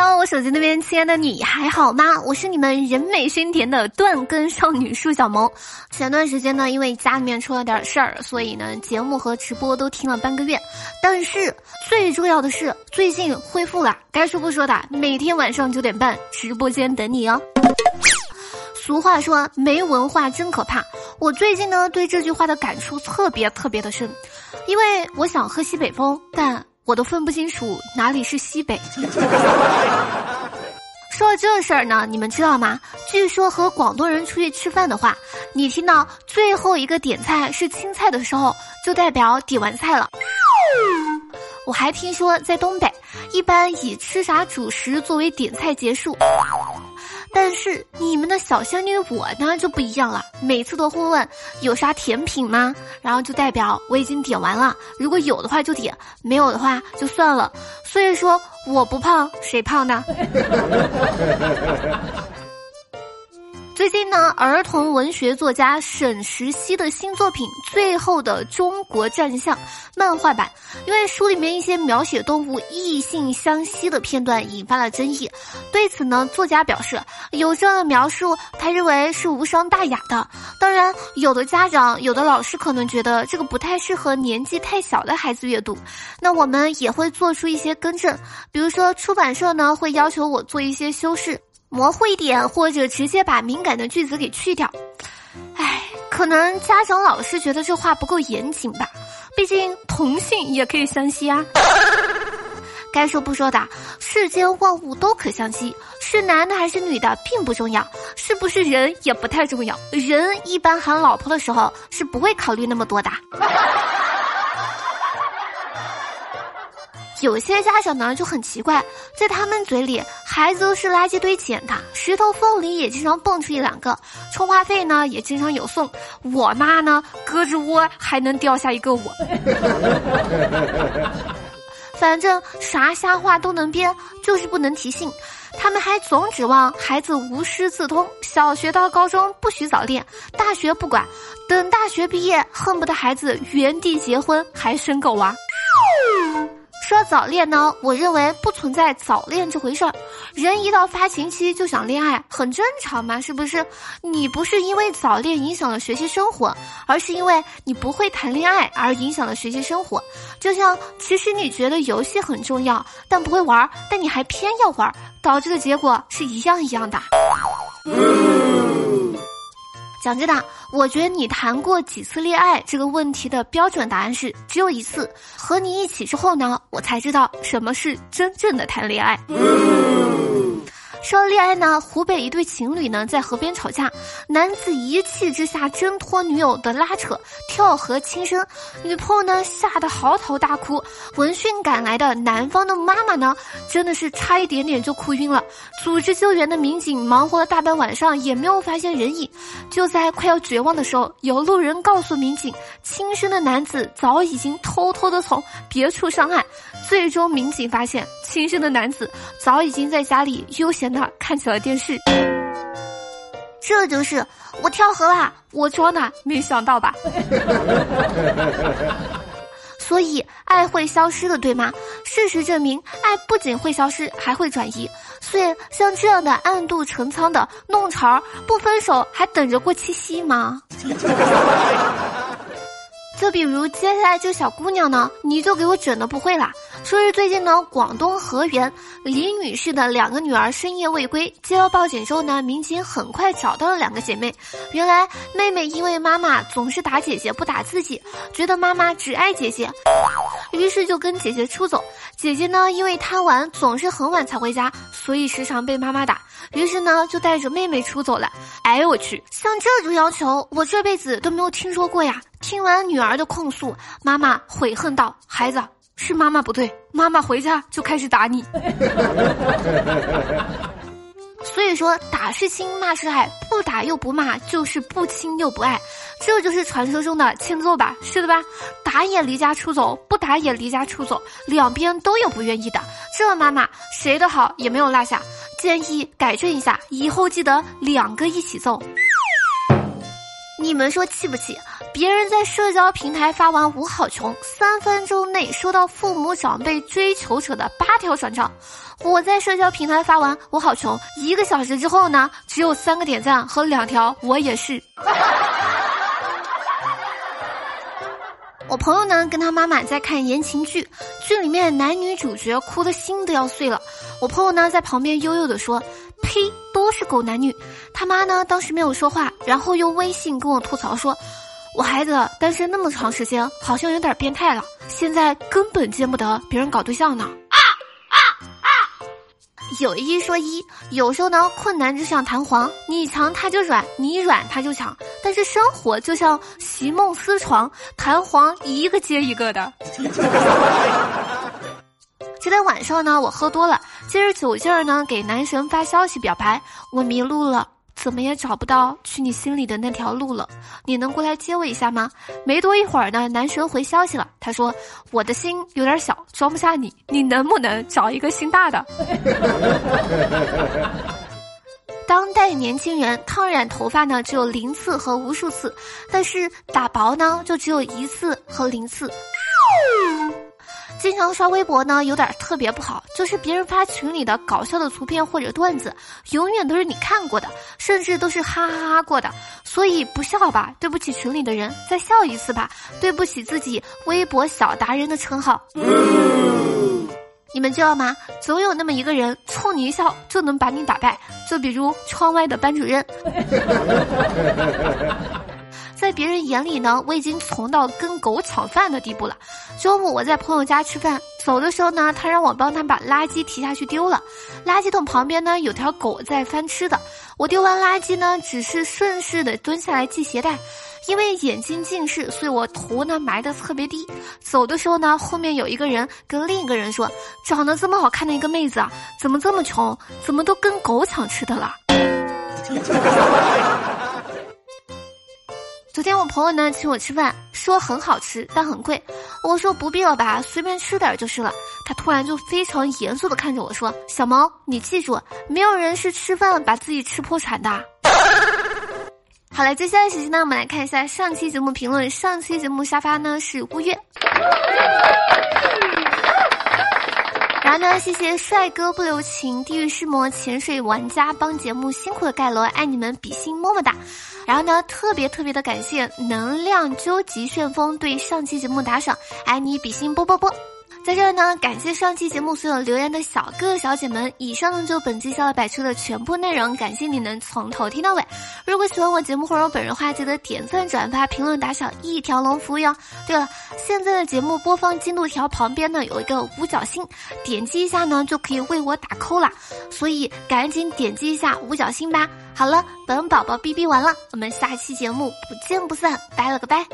Hello，我手机那边亲爱的你还好吗？我是你们人美心甜的断根少女树小萌。前段时间呢，因为家里面出了点事儿，所以呢，节目和直播都停了半个月。但是最重要的是，最近恢复了。该说不说的，每天晚上九点半直播间等你哦。俗话说没文化真可怕。我最近呢，对这句话的感触特别特别的深，因为我想喝西北风，但。我都分不清楚哪里是西北。说到这事儿呢，你们知道吗？据说和广东人出去吃饭的话，你听到最后一个点菜是青菜的时候，就代表点完菜了。我还听说在东北，一般以吃啥主食作为点菜结束。但是你们的小仙女我呢就不一样了，每次都会问有啥甜品吗？然后就代表我已经点完了，如果有的话就点，没有的话就算了。所以说我不胖，谁胖呢？最近呢，儿童文学作家沈石溪的新作品《最后的中国战象》漫画版，因为书里面一些描写动物异性相吸的片段引发了争议。对此呢，作家表示，有这样的描述，他认为是无伤大雅的。当然，有的家长、有的老师可能觉得这个不太适合年纪太小的孩子阅读，那我们也会做出一些更正，比如说出版社呢会要求我做一些修饰。模糊一点，或者直接把敏感的句子给去掉。唉，可能家长老师觉得这话不够严谨吧。毕竟同性也可以相吸啊。该说不说的，世间万物都可相吸，是男的还是女的并不重要，是不是人也不太重要。人一般喊老婆的时候是不会考虑那么多的。有些家长呢就很奇怪，在他们嘴里，孩子都是垃圾堆捡的，石头缝里也经常蹦出一两个，充话费呢也经常有送。我妈呢，胳肢窝还能掉下一个我。反正啥瞎话都能编，就是不能提性。他们还总指望孩子无师自通，小学到高中不许早恋，大学不管，等大学毕业，恨不得孩子原地结婚还生狗娃。说早恋呢，我认为不存在早恋这回事儿。人一到发情期就想恋爱，很正常嘛，是不是？你不是因为早恋影响了学习生活，而是因为你不会谈恋爱而影响了学习生活。就像其实你觉得游戏很重要，但不会玩，但你还偏要玩，导致的结果是一样一样的。蒋知道，我觉得你谈过几次恋爱这个问题的标准答案是只有一次。和你一起之后呢，我才知道什么是真正的谈恋爱。说恋爱呢，湖北一对情侣呢在河边吵架，男子一气之下挣脱女友的拉扯，跳河轻生，女朋友呢吓得嚎啕大哭。闻讯赶来的男方的妈妈呢，真的是差一点点就哭晕了。组织救援的民警忙活了大半晚上，也没有发现人影。就在快要绝望的时候，有路人告诉民警，轻生的男子早已经偷偷的从别处上岸。最终，民警发现轻生的男子早已经在家里悠闲的看起了电视。这就是我跳河啦，我装的，没想到吧？所以爱会消失的，对吗？事实证明，爱不仅会消失，还会转移。所以，像这样的暗度陈仓的弄潮，不分手还等着过七夕吗？就比如接下来这小姑娘呢，你就给我整的不会啦。说是最近呢，广东河源李女士的两个女儿深夜未归，接到报警之后呢，民警很快找到了两个姐妹。原来妹妹因为妈妈总是打姐姐不打自己，觉得妈妈只爱姐姐，于是就跟姐姐出走。姐姐呢，因为贪玩总是很晚才回家，所以时常被妈妈打，于是呢就带着妹妹出走了。哎呦我去，像这种要求，我这辈子都没有听说过呀。听完女儿的控诉，妈妈悔恨道：“孩子，是妈妈不对，妈妈回家就开始打你。”所以说，打是亲，骂是爱，不打又不骂，就是不亲又不爱，这就是传说中的欠揍吧？是的吧？打也离家出走，不打也离家出走，两边都有不愿意的，这妈妈谁的好也没有落下，建议改正一下，以后记得两个一起揍。你们说气不气？别人在社交平台发完“我好穷”，三分钟内收到父母长辈追求者的八条转账；我在社交平台发完“我好穷”，一个小时之后呢，只有三个点赞和两条“我也是”。我朋友呢，跟他妈妈在看言情剧，剧里面男女主角哭的心都要碎了。我朋友呢，在旁边悠悠的说：“呸，都是狗男女。”他妈呢，当时没有说话，然后用微信跟我吐槽说：“我孩子单身那么长时间，好像有点变态了，现在根本见不得别人搞对象呢。”啊啊啊有一说一，有时候呢，困难就像弹簧，你强它就软，你软它就强。但是生活就像席梦思床，弹簧一个接一个的。今天晚上呢，我喝多了，借着酒劲儿呢，给男神发消息表白，我迷路了。怎么也找不到去你心里的那条路了，你能过来接我一下吗？没多一会儿呢，男神回消息了，他说我的心有点小，装不下你，你能不能找一个心大的？当代年轻人烫染头发呢，只有零次和无数次，但是打薄呢，就只有一次和零次。经常刷微博呢，有点特别不好，就是别人发群里的搞笑的图片或者段子，永远都是你看过的，甚至都是哈哈哈过的。所以不笑吧，对不起群里的人；再笑一次吧，对不起自己微博小达人的称号。你们知道吗？总有那么一个人，冲你一笑就能把你打败。就比如窗外的班主任。在别人眼里呢，我已经穷到跟狗抢饭的地步了。周末我在朋友家吃饭，走的时候呢，他让我帮他把垃圾提下去丢了。垃圾桶旁边呢有条狗在翻吃的。我丢完垃圾呢，只是顺势的蹲下来系鞋带，因为眼睛近视，所以我头呢埋的特别低。走的时候呢，后面有一个人跟另一个人说：“长得这么好看的一个妹子啊，怎么这么穷？怎么都跟狗抢吃的了？” 昨天我朋友呢请我吃饭，说很好吃，但很贵。我说不必了吧，随便吃点就是了。他突然就非常严肃的看着我说：“小毛，你记住，没有人是吃饭把自己吃破产的。”好了，接下来时间呢，我们来看一下上期节目评论。上期节目沙发呢是乌月。然后呢，谢谢帅哥不留情、地狱尸魔、潜水玩家帮节目辛苦的盖楼，爱你们，比心么么哒。然后呢，特别特别的感谢能量究极旋风对上期节目打赏，爱你比心啵啵啵。在这儿呢，感谢上期节目所有留言的小哥哥小姐们。以上呢就本期笑料百出的全部内容，感谢你能从头听到尾。如果喜欢我节目或者我本人的话，记得点赞、转发、评论、打赏，一条龙服务哟。对了，现在的节目播放进度条旁边呢有一个五角星，点击一下呢就可以为我打 call 啦，所以赶紧点击一下五角星吧。好了，本宝宝哔哔完了，我们下期节目不见不散，拜了个拜。